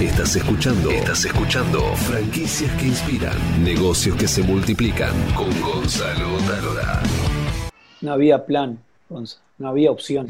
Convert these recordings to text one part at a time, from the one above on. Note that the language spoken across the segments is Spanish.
Estás escuchando. Estás escuchando. Franquicias que inspiran. Negocios que se multiplican. Con Gonzalo Talora. No había plan, Gonzalo. No había opción.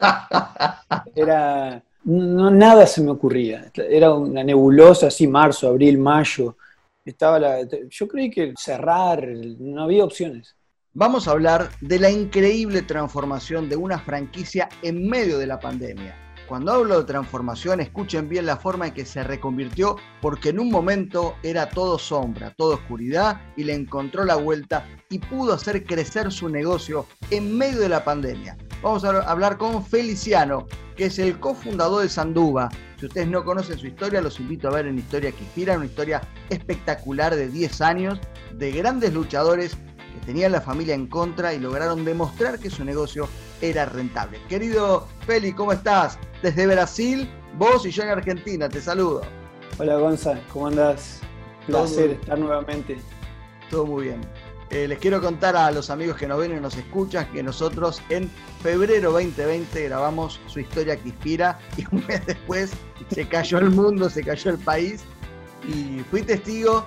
Era. No, nada se me ocurría. Era una nebulosa así, marzo, abril, mayo. Estaba la, yo creí que cerrar, no había opciones. Vamos a hablar de la increíble transformación de una franquicia en medio de la pandemia. Cuando hablo de transformación, escuchen bien la forma en que se reconvirtió, porque en un momento era todo sombra, todo oscuridad, y le encontró la vuelta y pudo hacer crecer su negocio en medio de la pandemia. Vamos a hablar con Feliciano, que es el cofundador de Sanduba. Si ustedes no conocen su historia, los invito a ver en Historia que Inspira, una historia espectacular de 10 años de grandes luchadores que tenían la familia en contra y lograron demostrar que su negocio era rentable. Querido Feli, ¿cómo estás? Desde Brasil, vos y yo en Argentina, te saludo. Hola Gonza, ¿cómo andás? Placer estar nuevamente. Todo muy bien. Eh, les quiero contar a los amigos que nos ven y nos escuchan que nosotros en febrero 2020 grabamos su historia que inspira y un mes después se cayó el mundo, se cayó el país y fui testigo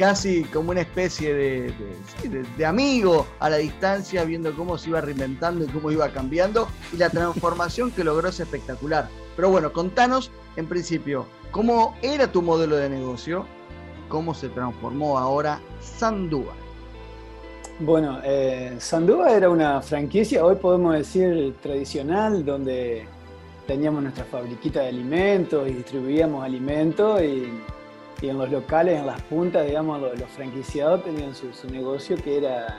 casi como una especie de, amigo a la distancia, viendo cómo se iba reinventando y cómo iba cambiando, y la transformación que logró es espectacular. Pero bueno, contanos en principio, ¿cómo era tu modelo de negocio? ¿Cómo se transformó ahora Sandúa? Bueno, eh, Sandúa era una franquicia, hoy podemos decir tradicional, donde teníamos nuestra fabriquita de alimentos y distribuíamos alimentos y y en los locales, en las puntas, digamos, los, franquiciados tenían su, negocio que era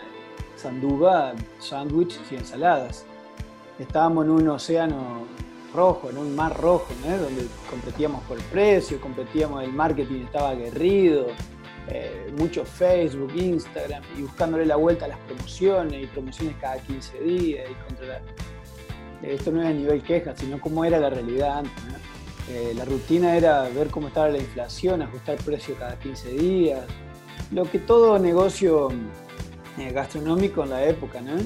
sanduba, sándwiches y ensaladas. Estábamos en un océano rojo, en un mar rojo, donde competíamos por el precio, competíamos, el marketing estaba aguerrido, eh, mucho Facebook, Instagram, y buscándole la vuelta a las promociones, y promociones cada 15 días, y controlar. Esto no es a nivel queja, sino cómo era la realidad antes. Eh, la rutina era ver cómo estaba la inflación, ajustar precio cada 15 días, lo que todo negocio eh, gastronómico en la época, ¿no?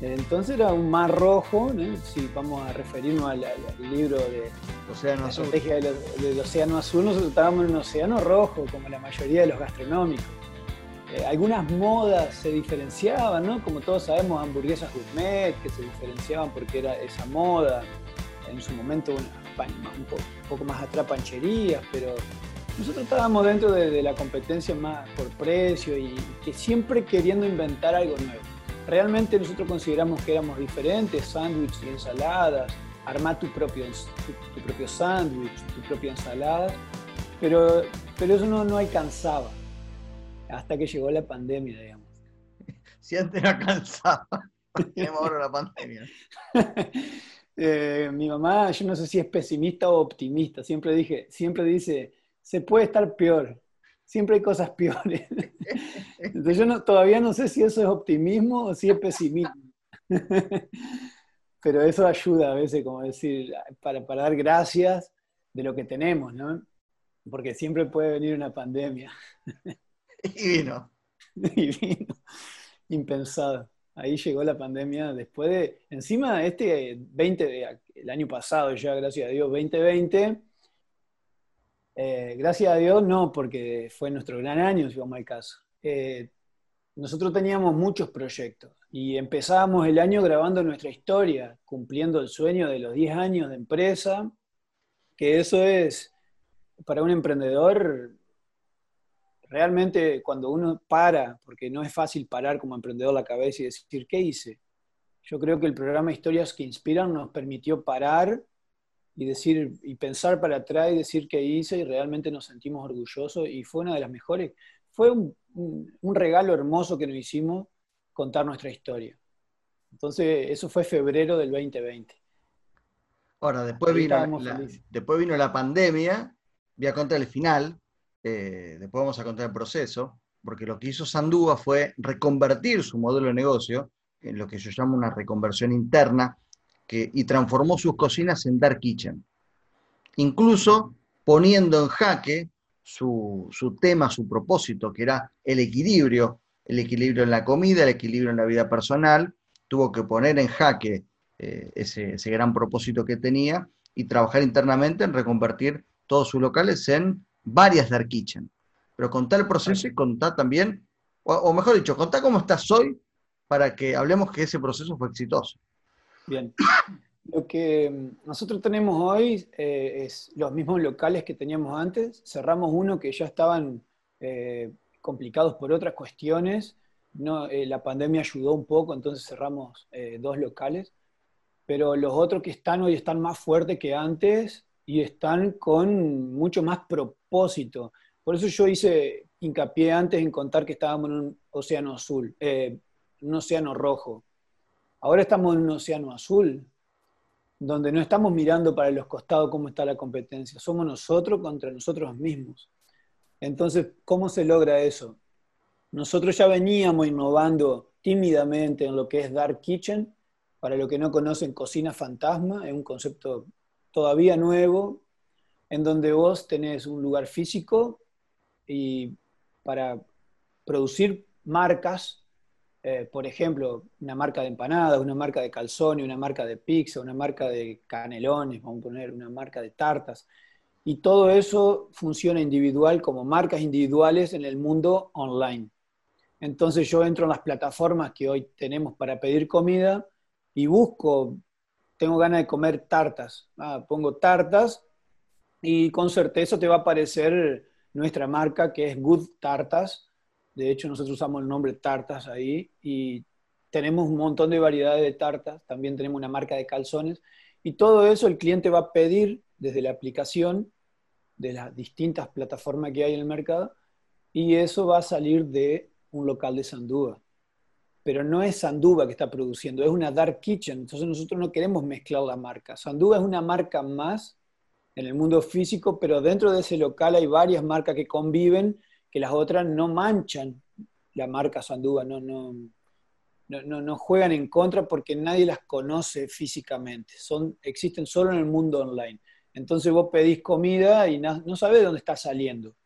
Entonces era un mar rojo, si vamos a referirnos al, libro de Océano Azul. estrategia del, Océano Azul, nosotros estábamos en un océano rojo, como la mayoría de los gastronómicos. Eh, algunas modas se diferenciaban, ¿no? Como todos sabemos, hamburguesas gourmet, que se diferenciaban porque era esa moda. En su momento una, un poco, más atrás pancherías, pero nosotros estábamos dentro de, la competencia más por precio y que siempre queriendo inventar algo nuevo. Realmente nosotros consideramos que éramos diferentes, sándwiches y ensaladas, armar tu propio, tu, propio sándwich, tu propia ensalada, pero, pero eso no, no alcanzaba hasta que llegó la pandemia, digamos. Si antes no alcanzaba, tenemos ahora la pandemia. Eh, mi mamá, yo no sé si es pesimista o optimista, siempre dije, siempre dice, se puede estar peor, siempre hay cosas peores. Entonces yo todavía no sé si eso es optimismo o si es pesimismo. Pero eso ayuda a veces, como decir, para, para dar gracias de lo que tenemos, ¿no? Porque siempre puede venir una pandemia. Y vino. Y vino. Impensado ahí llegó la pandemia después de, encima este 20, el año pasado ya, gracias a Dios, 2020, eh, gracias a Dios no, porque fue nuestro gran año, si vamos al caso. Eh, nosotros teníamos muchos proyectos y empezábamos el año grabando nuestra historia, cumpliendo el sueño de los 10 años de empresa, que eso es, para un emprendedor, realmente cuando uno para, porque no es fácil parar como emprendedor la cabeza y decir, ¿qué hice? Yo creo que el programa Historias que Inspiran nos permitió parar y decir y pensar para atrás y decir qué hice y realmente nos sentimos orgullosos y fue una de las mejores. Fue un, regalo hermoso que nos hicimos contar nuestra historia. Entonces, eso fue febrero del 2020. Ahora, después, vino la, después vino la pandemia, voy a contar el final, eh, después vamos a contar el proceso, porque lo que hizo Sandúa fue reconvertir su modelo de negocio en lo que yo llamo una reconversión interna y transformó sus cocinas en dark kitchen. Incluso poniendo en jaque su, tema, su propósito, que era el equilibrio, el equilibrio en la comida, el equilibrio en la vida personal, tuvo que poner en jaque eh, ese gran propósito que tenía y trabajar internamente en reconvertir todos sus locales en varias Dark Kitchen. Pero contá el proceso y contá también, o, mejor dicho, contá cómo estás hoy para que hablemos que ese proceso fue exitoso. Bien. Lo que nosotros tenemos hoy eh, es los mismos locales que teníamos antes. Cerramos uno que ya estaban eh, complicados por otras cuestiones. No, eh, la pandemia ayudó un poco, entonces cerramos dos locales. Pero los otros que están hoy están más fuertes que antes y están con mucho más propósito. Por eso yo hice hincapié antes en contar que estábamos en un océano azul, un océano rojo. Ahora estamos en un océano azul, donde no estamos mirando para los costados cómo está la competencia, somos nosotros contra nosotros mismos. Entonces, ¿cómo se logra eso? Nosotros ya veníamos innovando tímidamente en lo que es Dark Kitchen, para los que no conocen Cocina Fantasma, es un concepto todavía nuevo, en donde vos tenés un lugar físico y para producir marcas eh, por ejemplo, una marca de empanadas, una marca de calzones, una marca de pizza, una marca de canelones, vamos a poner una marca de tartas. Y todo eso funciona individual como marcas individuales en el mundo online. Entonces yo entro en las plataformas que hoy tenemos para pedir comida y busco, tengo ganas de comer tartas. Ah, pongo tartas y con certeza te va a aparecer nuestra marca que es Good Tartas de hecho, nosotros usamos el nombre tartas ahí y tenemos un montón de variedades de tartas. También tenemos una marca de calzones. Y todo eso el cliente va a pedir desde la aplicación de las distintas plataformas que hay en el mercado y eso va a salir de un local de Sandúa. Pero no es Sandúa que está produciendo, es una dark kitchen. Entonces nosotros no queremos mezclar la marca. Sandúa es una marca más en el mundo físico, pero dentro de ese local hay varias marcas que conviven que las otras no manchan la marca Sandúa, no, no, no, no, juegan en contra porque nadie las conoce físicamente, son, existen solo en el mundo online. Entonces vos pedís comida y no, no sabés dónde está saliendo.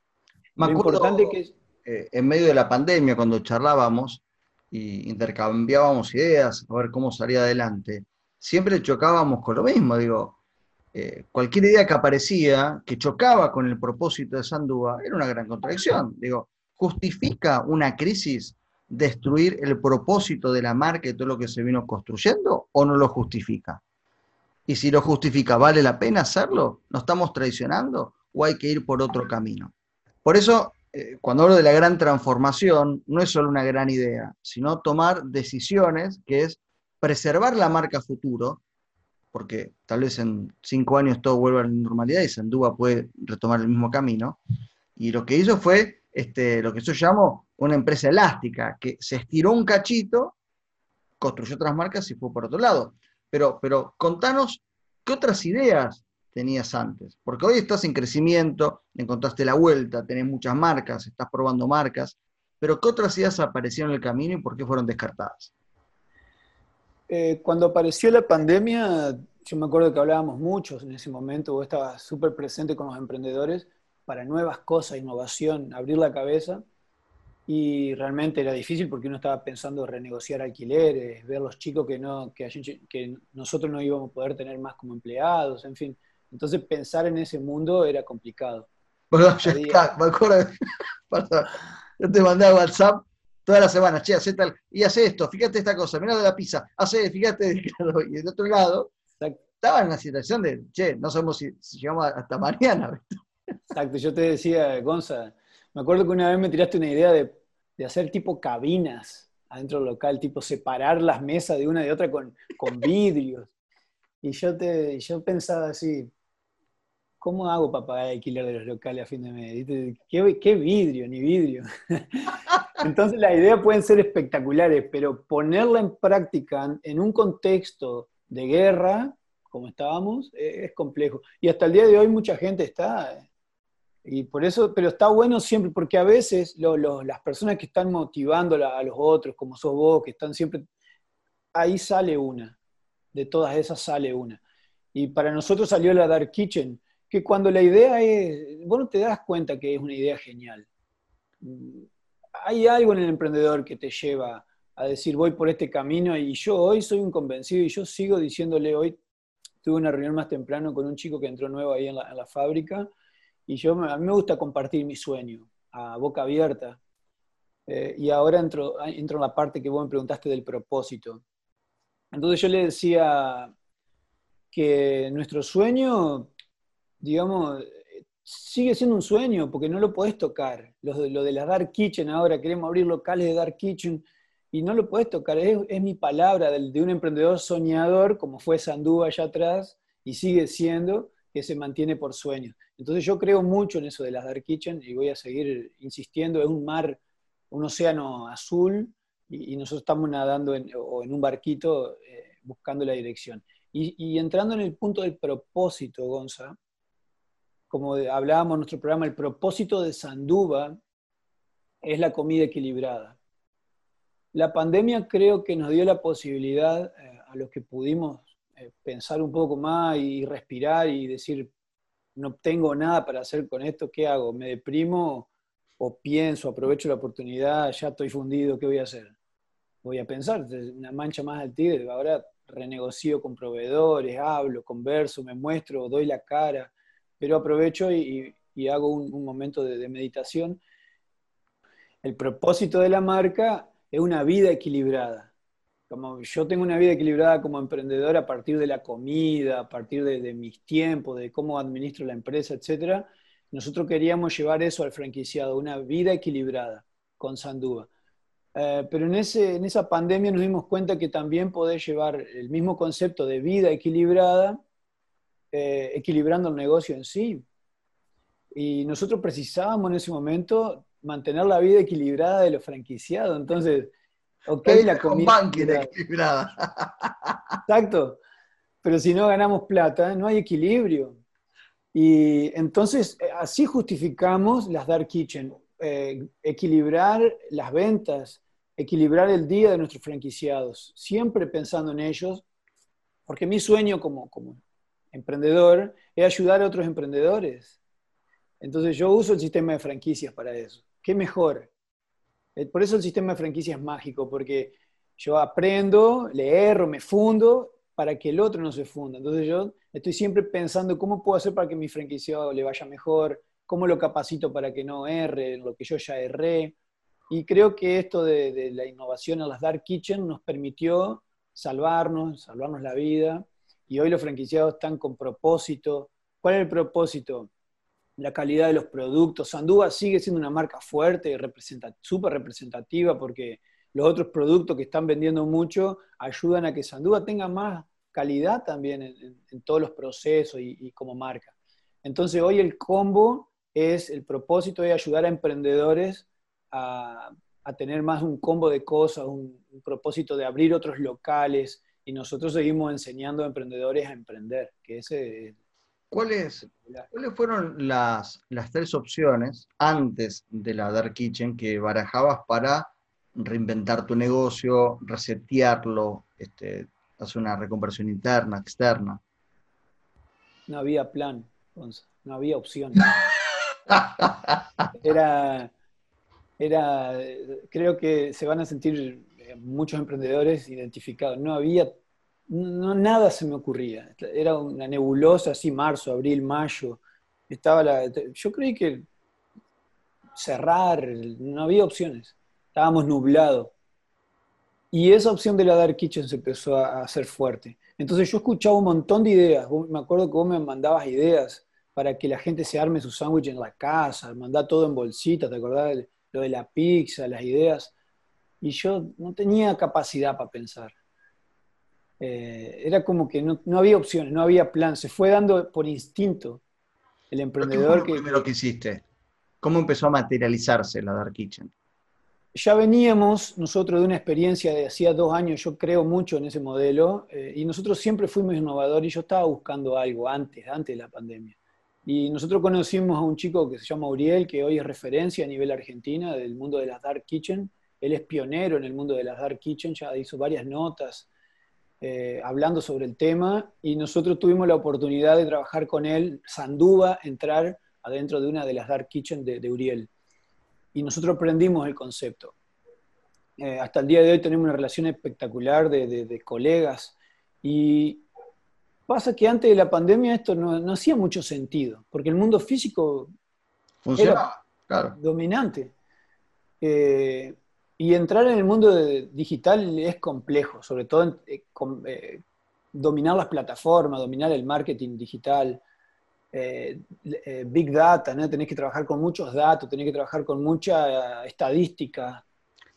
Lo importante que eh, en medio de la pandemia, cuando charlábamos y intercambiábamos ideas a ver cómo salía adelante, siempre chocábamos con lo mismo, digo, eh, cualquier idea que aparecía, que chocaba con el propósito de Sandúa, era una gran contradicción. Digo, ¿justifica una crisis destruir el propósito de la marca y todo lo que se vino construyendo o no lo justifica? Y si lo justifica, ¿vale la pena hacerlo? ¿No estamos traicionando o hay que ir por otro camino? Por eso, eh, cuando hablo de la gran transformación, no es solo una gran idea, sino tomar decisiones que es preservar la marca futuro, porque tal vez en cinco años todo vuelva a la normalidad y Sandúa puede retomar el mismo camino. Y lo que hizo fue este, lo que yo llamo una empresa elástica, que se estiró un cachito, construyó otras marcas y fue por otro lado. Pero, pero contanos, ¿qué otras ideas tenías antes? Porque hoy estás en crecimiento, encontraste la vuelta, tenés muchas marcas, estás probando marcas, pero ¿qué otras ideas aparecieron en el camino y por qué fueron descartadas? Eh, cuando apareció la pandemia, yo me acuerdo que hablábamos muchos en ese momento, vos estabas súper presente con los emprendedores para nuevas cosas, innovación, abrir la cabeza. Y realmente era difícil porque uno estaba pensando renegociar alquileres, ver los chicos que, no, que, que nosotros no íbamos a poder tener más como empleados, en fin. Entonces pensar en ese mundo era complicado. Bueno, me acuerdo, yo te mandé a WhatsApp toda la semana, che, hace tal, y hace esto, fíjate esta cosa, mira de la pizza, hace, fíjate, y del otro lado, estaba en una situación de, che, no sabemos si, llegamos hasta mañana. Exacto, yo te decía, Gonza, me acuerdo que una vez me tiraste una idea de, hacer tipo cabinas adentro del local, tipo separar las mesas de una de otra con, con vidrios. Y yo, te, yo pensaba así, ¿cómo hago para pagar el alquiler de los locales a fin de mes? ¿Qué, qué vidrio, ni vidrio? Entonces las ideas pueden ser espectaculares, pero ponerla en práctica en un contexto de guerra, como estábamos, e-, es complejo. Y hasta el día de hoy mucha gente está, y por eso, pero está bueno siempre, porque a veces las personas que están motivando a los otros, como sos vos, que están siempre, ahí sale una, de todas esas sale una. Y para nosotros salió la Dark Kitchen, que cuando la idea es, vos no te das cuenta que es una idea genial hay algo en el emprendedor que te lleva a decir voy por este camino y yo hoy soy un convencido y yo sigo diciéndole hoy, tuve una reunión más temprano con un chico que entró nuevo ahí en la, fábrica Y yo, a mí me gusta compartir mi sueño a boca abierta. Eh, y ahora entro, entro en la parte que vos me preguntaste del propósito. Entonces yo le decía que nuestro sueño, digamos, sigue siendo un sueño porque no lo podés tocar. Lo de, la Dark Kitchen ahora, queremos abrir locales de Dark Kitchen y no lo podés tocar. Es, mi palabra de, de, un emprendedor soñador, como fue Sandú allá atrás, y sigue siendo, que se mantiene por sueños. Entonces yo creo mucho en eso de las Dark Kitchen y voy a seguir insistiendo. Es un mar, un océano azul y, nosotros estamos nadando en, o en un barquito eh, buscando la dirección. Y, y, entrando en el punto del propósito, Gonza, como hablábamos en nuestro programa, el propósito de Sanduba es la comida equilibrada. La pandemia creo que nos dio la posibilidad eh, a los que pudimos eh, pensar un poco más y respirar y decir, no tengo nada para hacer con esto, ¿qué hago? ¿Me deprimo o pienso, aprovecho la oportunidad, ya estoy fundido, ¿qué voy a hacer? Voy a pensar, una mancha más al tigre, ahora renegocio con proveedores, hablo, converso, me muestro, doy la cara, pero aprovecho y, hago un, momento de meditación. El propósito de la marca es una vida equilibrada como yo tengo una vida equilibrada como emprendedor a partir de la comida, a partir de, mis tiempos, de cómo administro la empresa, etc. Nosotros queríamos llevar eso al franquiciado, una vida equilibrada con Sandúa. Eh, pero en, ese, en esa pandemia nos dimos cuenta que también podés llevar el mismo concepto de vida equilibrada, eh, equilibrando el negocio en sí. Y nosotros precisábamos en ese momento mantener la vida equilibrada de los franquiciados. Entonces, Ok, la comida. equilibrada. Exacto. Pero si no ganamos plata, no hay equilibrio. Y entonces, eh, así justificamos las Dark Kitchen. Eh, equilibrar las ventas, equilibrar el día de nuestros franquiciados, siempre pensando en ellos, porque mi sueño como, como emprendedor es ayudar a otros emprendedores. Entonces yo uso el sistema de franquicias para eso. ¿Qué mejor? Eh, por eso el sistema de franquicia es mágico, porque yo aprendo, le erro, me fundo para que el otro no se funda. Entonces yo estoy siempre pensando cómo puedo hacer para que mi franquiciado le vaya mejor, cómo lo capacito para que no erre lo que yo ya erré. Y creo que esto de, la innovación en las Dark Kitchen nos permitió salvarnos, salvarnos la vida. Y hoy los franquiciados están con propósito. ¿Cuál es el propósito? la calidad de los productos. Sandúa sigue siendo una marca fuerte y súper representativa porque los otros productos que están vendiendo mucho ayudan a que Sandúa tenga más calidad también en, todos los procesos y, como marca. Entonces hoy el combo es, el propósito de ayudar a emprendedores a, tener más un combo de cosas, un propósito de abrir otros locales y nosotros seguimos enseñando a emprendedores a emprender, que ese es ¿Cuáles, ¿Cuáles fueron las, las tres opciones antes de la Dark Kitchen que barajabas para reinventar tu negocio, resetearlo, este, hacer una reconversión interna, externa? No había plan, no había opción. Era, era, creo que se van a sentir muchos emprendedores identificados. No había no, nada se me ocurría. Era una nebulosa así, marzo, abril, mayo. Estaba la, yo creí que cerrar, no había opciones. Estábamos nublados. Y esa opción de la Dark Kitchen se empezó a, hacer fuerte. Entonces yo escuchaba un montón de ideas. Me acuerdo que vos me mandabas ideas para que la gente se arme su sándwich en la casa, mandar todo en bolsita, ¿te acordás? Lo de la pizza, las ideas. Y yo no tenía capacidad para pensar. Eh, era como que no, había opciones, no había plan, se fue dando por instinto el emprendedor. ¿Qué fue lo primero que hiciste? ¿Cómo empezó a materializarse la Dark Kitchen? Ya veníamos nosotros de una experiencia de hacía dos años, yo creo mucho en ese modelo, eh, y nosotros siempre fuimos innovadores y yo estaba buscando algo antes, antes de la pandemia. Y nosotros conocimos a un chico que se llama Uriel, que hoy es referencia a nivel argentina del mundo de las Dark Kitchen. Él es pionero en el mundo de las Dark Kitchen, ya hizo varias notas, eh, hablando sobre el tema y nosotros tuvimos la oportunidad de trabajar con él, Sandúa, entrar adentro de una de las Dark Kitchen de, Uriel. Y nosotros aprendimos el concepto. Eh, hasta el día de hoy tenemos una relación espectacular de, colegas y Pasa que antes de la pandemia esto no, hacía mucho sentido, porque el mundo físico Funcionaba, era dominante. Eh, y entrar en el mundo digital es complejo, sobre todo eh, eh, dominar las plataformas, dominar el marketing digital, big data, ¿no? tenés que trabajar con muchos datos, tenés que trabajar con mucha estadística.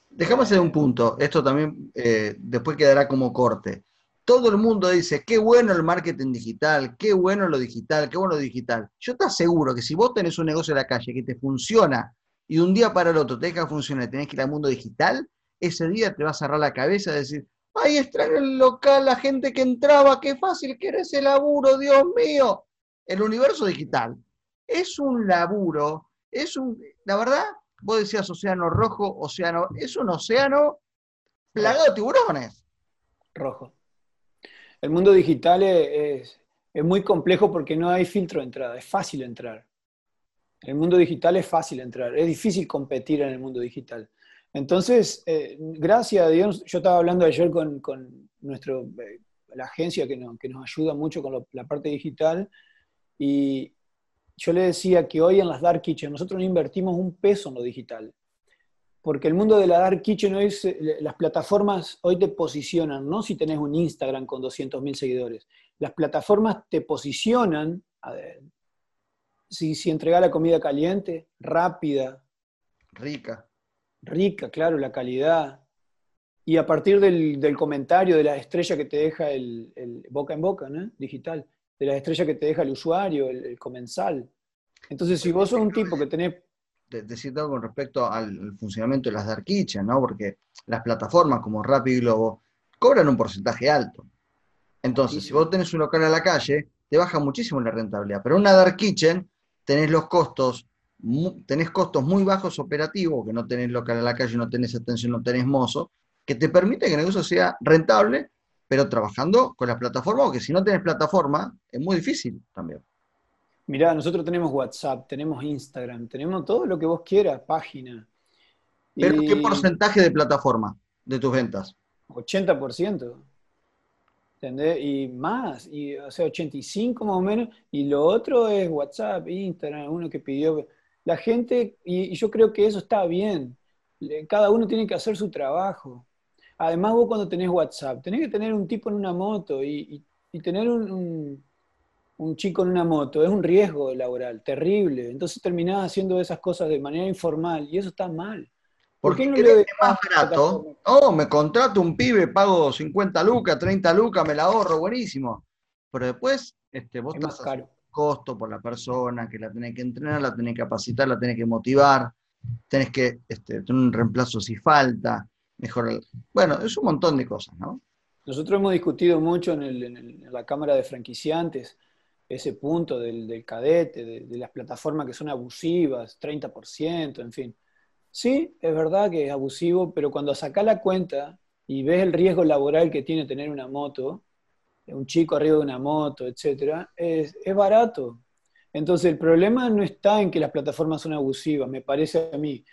Dejamos hacer un punto, esto también después quedará como corte todo el mundo dice, qué bueno el marketing digital, qué bueno lo digital, qué bueno lo digital. Yo te aseguro que si vos tenés un negocio en la calle que te funciona y un día para el otro te deja funcionar tenés que ir al mundo digital, ese día te va a cerrar la cabeza y decir, ay, extraño el local, la gente que entraba, qué fácil que era ese laburo, Dios mío. El universo digital es un laburo, es un, la verdad, vos decías océano rojo, océano, es un océano plagado de tiburones. Rojo. El mundo digital es, muy complejo porque no hay filtro de entrada, es fácil entrar. El mundo digital es fácil entrar, es difícil competir en el mundo digital. Entonces, eh, gracias a Dios, yo estaba hablando ayer con, nuestro, eh, la agencia que, nos ayuda mucho con la parte digital y yo le decía que hoy en las Dark Kitchen nosotros no invertimos un peso en lo digital porque el mundo de la Dark Kitchen hoy, las plataformas hoy te posicionan, no si tenés un Instagram con 200.000 seguidores, las plataformas te posicionan, si, si entrega la comida caliente, rápida. Rica. Rica, claro, la calidad. Y a partir del, comentario, de la estrella que te deja el, boca en boca, ¿no? digital, de la estrella que te deja el usuario, el, el comensal. Entonces, si vos sos un tipo que tenés decir algo con respecto al, funcionamiento de las Dark Kitchen, ¿no? Porque las plataformas como Rappi y Globo cobran un porcentaje alto. Entonces, si vos tenés un local a la calle, te baja muchísimo la rentabilidad. Pero una Dark Kitchen tenés los costos, tenés costos muy bajos operativos, que no tenés local a la calle, no tenés atención, no tenés mozo, que te permite que el negocio sea rentable, pero trabajando con las plataformas, porque si no tenés plataforma, es muy difícil también. Mirá, nosotros tenemos WhatsApp, tenemos Instagram, tenemos todo lo que vos quieras, página. ¿Pero qué porcentaje de plataforma de tus ventas? 80%. ¿Entendés? Y más, y, o sea, 85 más o menos, y lo otro es WhatsApp, Instagram, uno que pidió. La gente, y, yo creo que eso está bien, cada uno tiene que hacer su trabajo. Además, vos cuando tenés WhatsApp, tenés que tener un tipo en una moto y, tener un un chico en una moto, es un riesgo laboral terrible. Entonces terminás haciendo esas cosas de manera informal y eso está mal. ¿Por qué no le más barato? Oh, me contrato un pibe, pago 50 lucas, 30 lucas, me la ahorro, buenísimo. Pero después este, vos estás caro. costo por la persona, que la tenés que entrenar, la tenés que capacitar, la tenés que motivar, tenés que este, tener un reemplazo si falta, mejorar. Bueno, es un montón de cosas, ¿no? Nosotros hemos discutido mucho en, en la Cámara de Franquiciantes ese punto del, cadete, de, las plataformas que son abusivas, 30%, en fin. Sí, es verdad que es abusivo, pero cuando sacás la cuenta y ves el riesgo laboral que tiene tener una moto, un chico arriba de una moto, etc., es, es barato. Entonces el problema no está en que las plataformas son abusivas, me parece a mí.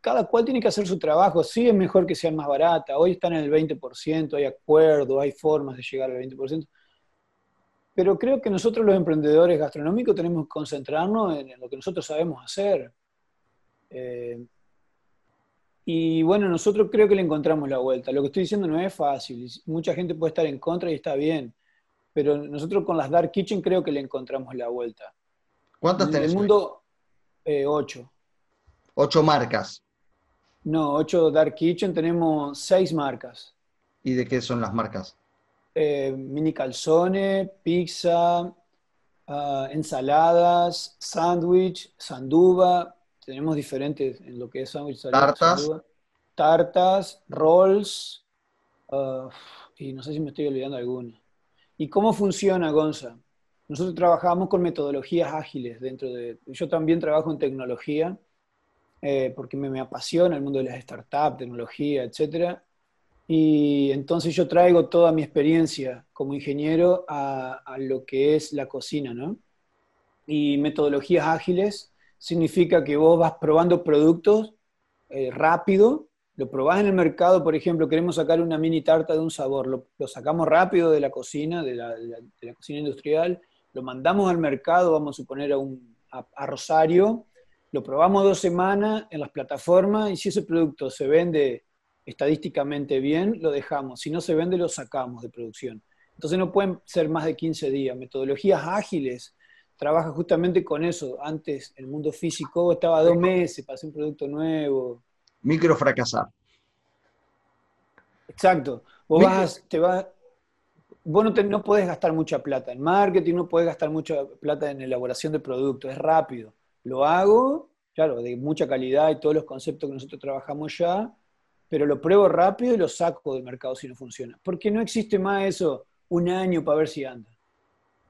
Cada cual tiene que hacer su trabajo. Sí es mejor que sean más baratas. Hoy están en el 20%, hay acuerdos, hay formas de llegar al 20% pero creo que nosotros los emprendedores gastronómicos tenemos que concentrarnos en, lo que nosotros sabemos hacer. Eh, y bueno, nosotros creo que le encontramos la vuelta. Lo que estoy diciendo no es fácil. Mucha gente puede estar en contra y está bien. Pero nosotros con las Dark Kitchen creo que le encontramos la vuelta. ¿Cuántas tenés? En el mundo, eh, ocho. ¿Ocho marcas? No, ocho Dark Kitchen, tenemos seis marcas. ¿Y de qué son las marcas? Eh, mini calzone, pizza, ah, ensaladas, sándwich, sanduba. Tenemos diferentes en lo que es sándwich, tartas, tartas, rolls, ah, y no sé si me estoy olvidando alguna. ¿Y cómo funciona, Gonza? Nosotros trabajamos con metodologías ágiles dentro de... Yo también trabajo en tecnología, eh, porque me, me, apasiona el mundo de las startups, tecnología, etcétera. Y entonces yo traigo toda mi experiencia como ingeniero a, lo que es la cocina, ¿no? Y metodologías ágiles significa que vos vas probando productos eh, rápido lo probás en el mercado, por ejemplo, queremos sacar una mini tarta de un sabor, lo, sacamos rápido de la cocina, de la, cocina industrial, lo mandamos al mercado, vamos a suponer a, un, a, Rosario, lo probamos dos semanas en las plataformas y si ese producto se vende estadísticamente bien, lo dejamos. Si no se vende, lo sacamos de producción. Entonces no pueden ser más de 15 días. Metodologías ágiles trabaja justamente con eso. Antes el mundo físico estaba dos meses para hacer un producto nuevo. Micro fracasar. Exacto. Vos, vas, te vas, vos no, no podés gastar mucha plata en marketing, no podés gastar mucha plata en elaboración de productos, es rápido. Lo hago, claro, de mucha calidad y todos los conceptos que nosotros trabajamos ya, pero lo pruebo rápido y lo saco del mercado si no funciona. Porque no existe más eso, un año para ver si anda.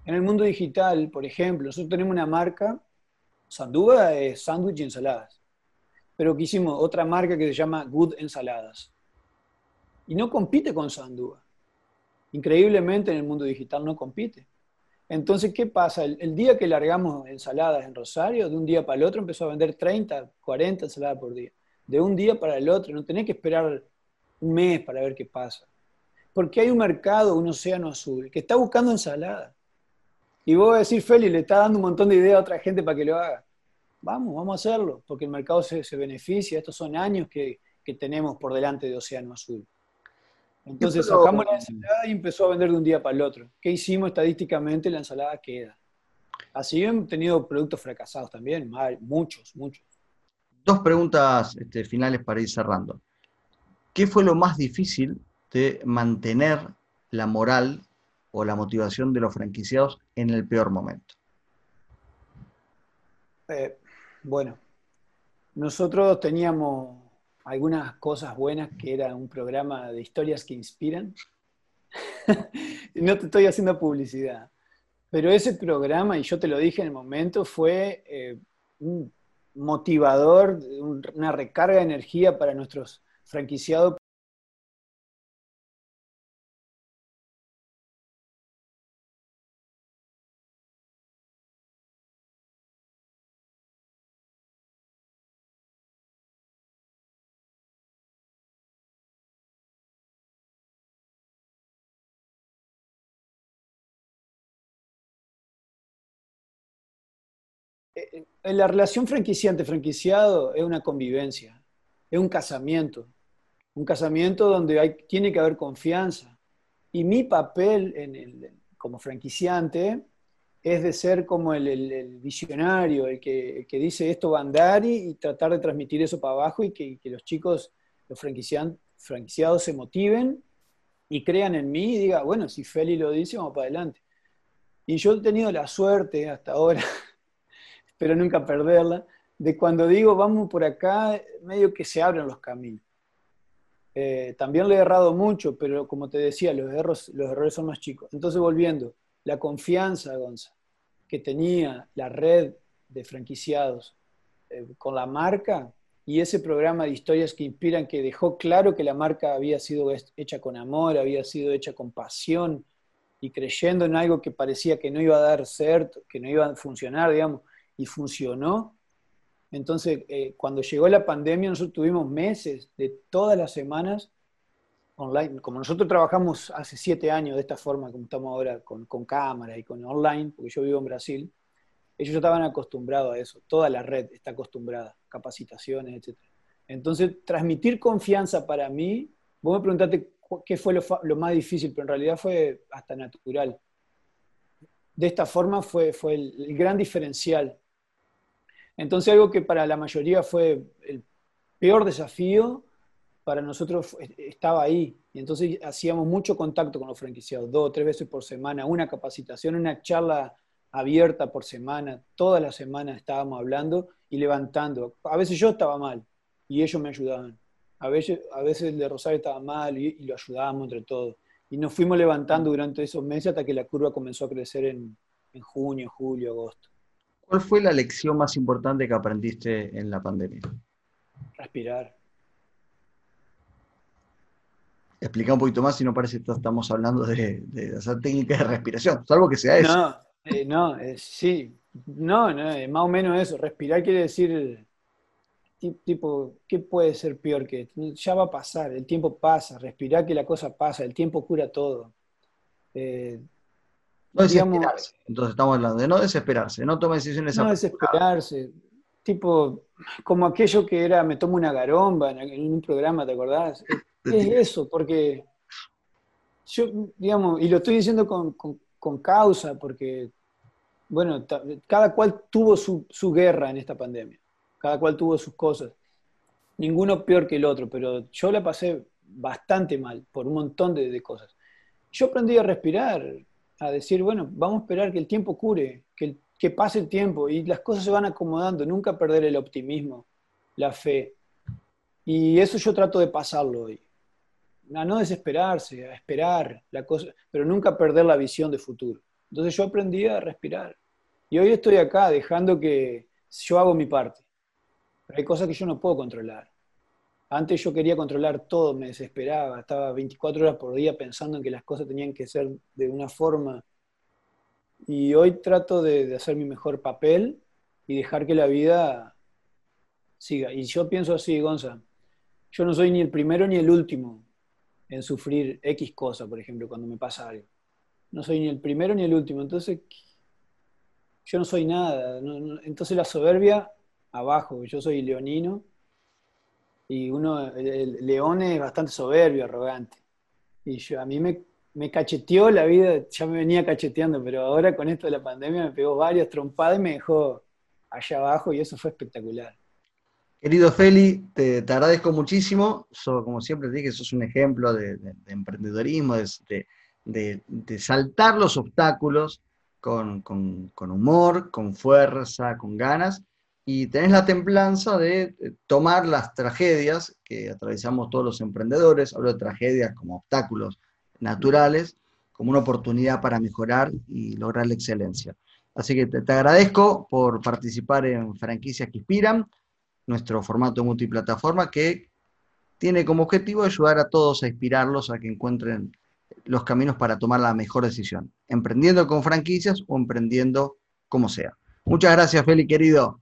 En el mundo digital, por ejemplo, nosotros tenemos una marca, Sanduba es sándwich y ensaladas, pero que hicimos otra marca que se llama Good Ensaladas. Y no compite con Sanduba. Increíblemente en el mundo digital no compite. Entonces, ¿qué pasa? El, el, día que largamos ensaladas en Rosario, de un día para el otro empezó a vender 30, 40 ensaladas por día de un día para el otro, no tenés que esperar un mes para ver qué pasa. Porque hay un mercado, un océano azul, que está buscando ensalada. Y vos vas a decir, Feli, le está dando un montón de ideas a otra gente para que lo haga. Vamos, vamos a hacerlo, porque el mercado se, beneficia. Estos son años que, tenemos por delante de Océano Azul. Entonces sacamos la ensalada y empezó a vender de un día para el otro. ¿Qué hicimos estadísticamente? La ensalada queda. Así hemos tenido productos fracasados también, muchos, muchos. Dos preguntas este, finales para ir cerrando. ¿Qué fue lo más difícil de mantener la moral o la motivación de los franquiciados en el peor momento? Eh, bueno, nosotros teníamos algunas cosas buenas que era un programa de historias que inspiran. no te estoy haciendo publicidad, pero ese programa, y yo te lo dije en el momento, fue eh, un motivador, una recarga de energía para nuestros franquiciados. La relación franquiciante-franquiciado es una convivencia, es un casamiento, un casamiento donde hay, tiene que haber confianza. Y mi papel en como franquiciante es de ser como el, visionario, el que, dice esto va a andar y, tratar de transmitir eso para abajo y que, los chicos, los franquiciados se motiven y crean en mí y digan, bueno, si Feli lo dice, vamos para adelante. Y yo he tenido la suerte hasta ahora pero nunca perderla, de cuando digo vamos por acá, medio que se abren los caminos. Eh, también le he errado mucho, pero como te decía, los errores, los errores son más chicos. Entonces, volviendo, la confianza, Gonza, que tenía la red de franquiciados eh, con la marca y ese programa de historias que inspiran, que dejó claro que la marca había sido hecha con amor, había sido hecha con pasión y creyendo en algo que parecía que no iba a dar ser, que no iba a funcionar, digamos, y funcionó. Entonces, eh, cuando llegó la pandemia, nosotros tuvimos meses de todas las semanas online. Como nosotros trabajamos hace siete años de esta forma, como estamos ahora con, con cámaras y con online, porque yo vivo en Brasil, ellos ya estaban acostumbrados a eso. Toda la red está acostumbrada, capacitaciones, etc. Entonces, transmitir confianza para mí, vos me preguntaste qué fue lo, más difícil, pero en realidad fue hasta natural. De esta forma fue, fue el gran diferencial entonces algo que para la mayoría fue el peor desafío, para nosotros estaba ahí. Y entonces hacíamos mucho contacto con los franquiciados, dos o tres veces por semana, una capacitación, una charla abierta por semana, todas las semanas estábamos hablando y levantando. A veces yo estaba mal y ellos me ayudaban. A veces, a veces el de Rosario estaba mal y, lo ayudábamos entre todos. Y nos fuimos levantando durante esos meses hasta que la curva comenzó a crecer en junio, julio, agosto. ¿Cuál fue la lección más importante que aprendiste en la pandemia? Respirar. Explica un poquito más si no parece que estamos hablando de, hacer técnicas de respiración, salvo que sea eso. No, no, eh, sí, no, no, más o menos eso. Respirar quiere decir tipo, ¿qué puede ser peor que esto? Ya va a pasar, el tiempo pasa, respirar que la cosa pasa, el tiempo cura todo. No desesperarse. Entonces estamos hablando de no desesperarse, no tomar decisiones No desesperarse. Tipo, como aquello que era, me tomo una garomba en, un programa, ¿te acordás? Es, eso, porque yo, digamos, y lo estoy diciendo con, causa, porque, bueno, cada cual tuvo su, guerra en esta pandemia, cada cual tuvo sus cosas. Ninguno peor que el otro, pero yo la pasé bastante mal por un montón de, de cosas. Yo aprendí a respirar, a decir, bueno, vamos a esperar que el tiempo cure, que, que pase el tiempo y las cosas se van acomodando, nunca perder el optimismo, la fe. Y eso yo trato de pasarlo hoy. A no desesperarse, a esperar la cosa, pero nunca perder la visión de futuro. Entonces yo aprendí a respirar. Y hoy estoy acá dejando que yo hago mi parte. Pero hay cosas que yo no puedo controlar. Antes yo quería controlar todo, me desesperaba, estaba 24 horas por día pensando en que las cosas tenían que ser de una forma. Y hoy trato de, hacer mi mejor papel y dejar que la vida siga. Y yo pienso así, Gonza, yo no soy ni el primero ni el último en sufrir X cosa, por ejemplo, cuando me pasa algo. No soy ni el primero ni el último. Entonces, yo no soy nada. entonces la soberbia, abajo. Yo soy leonino y uno, el, León es bastante soberbio, arrogante. Y yo, a mí me, me cacheteó la vida, ya me venía cacheteando, pero ahora con esto de la pandemia me pegó varias trompadas y me dejó allá abajo y eso fue espectacular. Querido Feli, te, agradezco muchísimo. como siempre te dije, sos un ejemplo de, emprendedorismo, de, saltar los obstáculos con, con, humor, con fuerza, con ganas y tenés la templanza de tomar las tragedias que atravesamos todos los emprendedores, hablo de tragedias como obstáculos naturales, como una oportunidad para mejorar y lograr la excelencia. Así que te, agradezco por participar en Franquicias que Inspiran, nuestro formato multiplataforma que tiene como objetivo ayudar a todos a inspirarlos a que encuentren los caminos para tomar la mejor decisión, emprendiendo con franquicias o emprendiendo como sea. Muchas gracias, Feli, querido.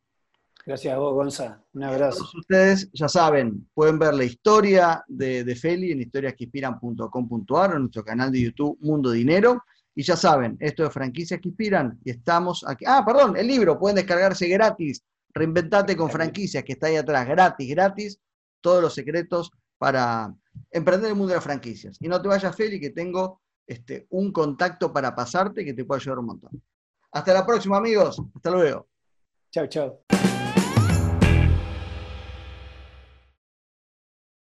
Gracias a vos, Gonza. Un abrazo. Todos ustedes ya saben, pueden ver la historia de, Feli en historiasqueinspiran.com.ar o en nuestro canal de YouTube Mundo Dinero. Y ya saben, esto de franquicias que inspiran y estamos aquí. Ah, perdón, el libro, pueden descargarse gratis. Reinventate con franquicias, que está ahí atrás, gratis, gratis. Todos los secretos para emprender el mundo de las franquicias. Y no te vayas, Feli, que tengo este, un contacto para pasarte que te puede ayudar un montón. Hasta la próxima, amigos. Hasta luego. Chao, chao.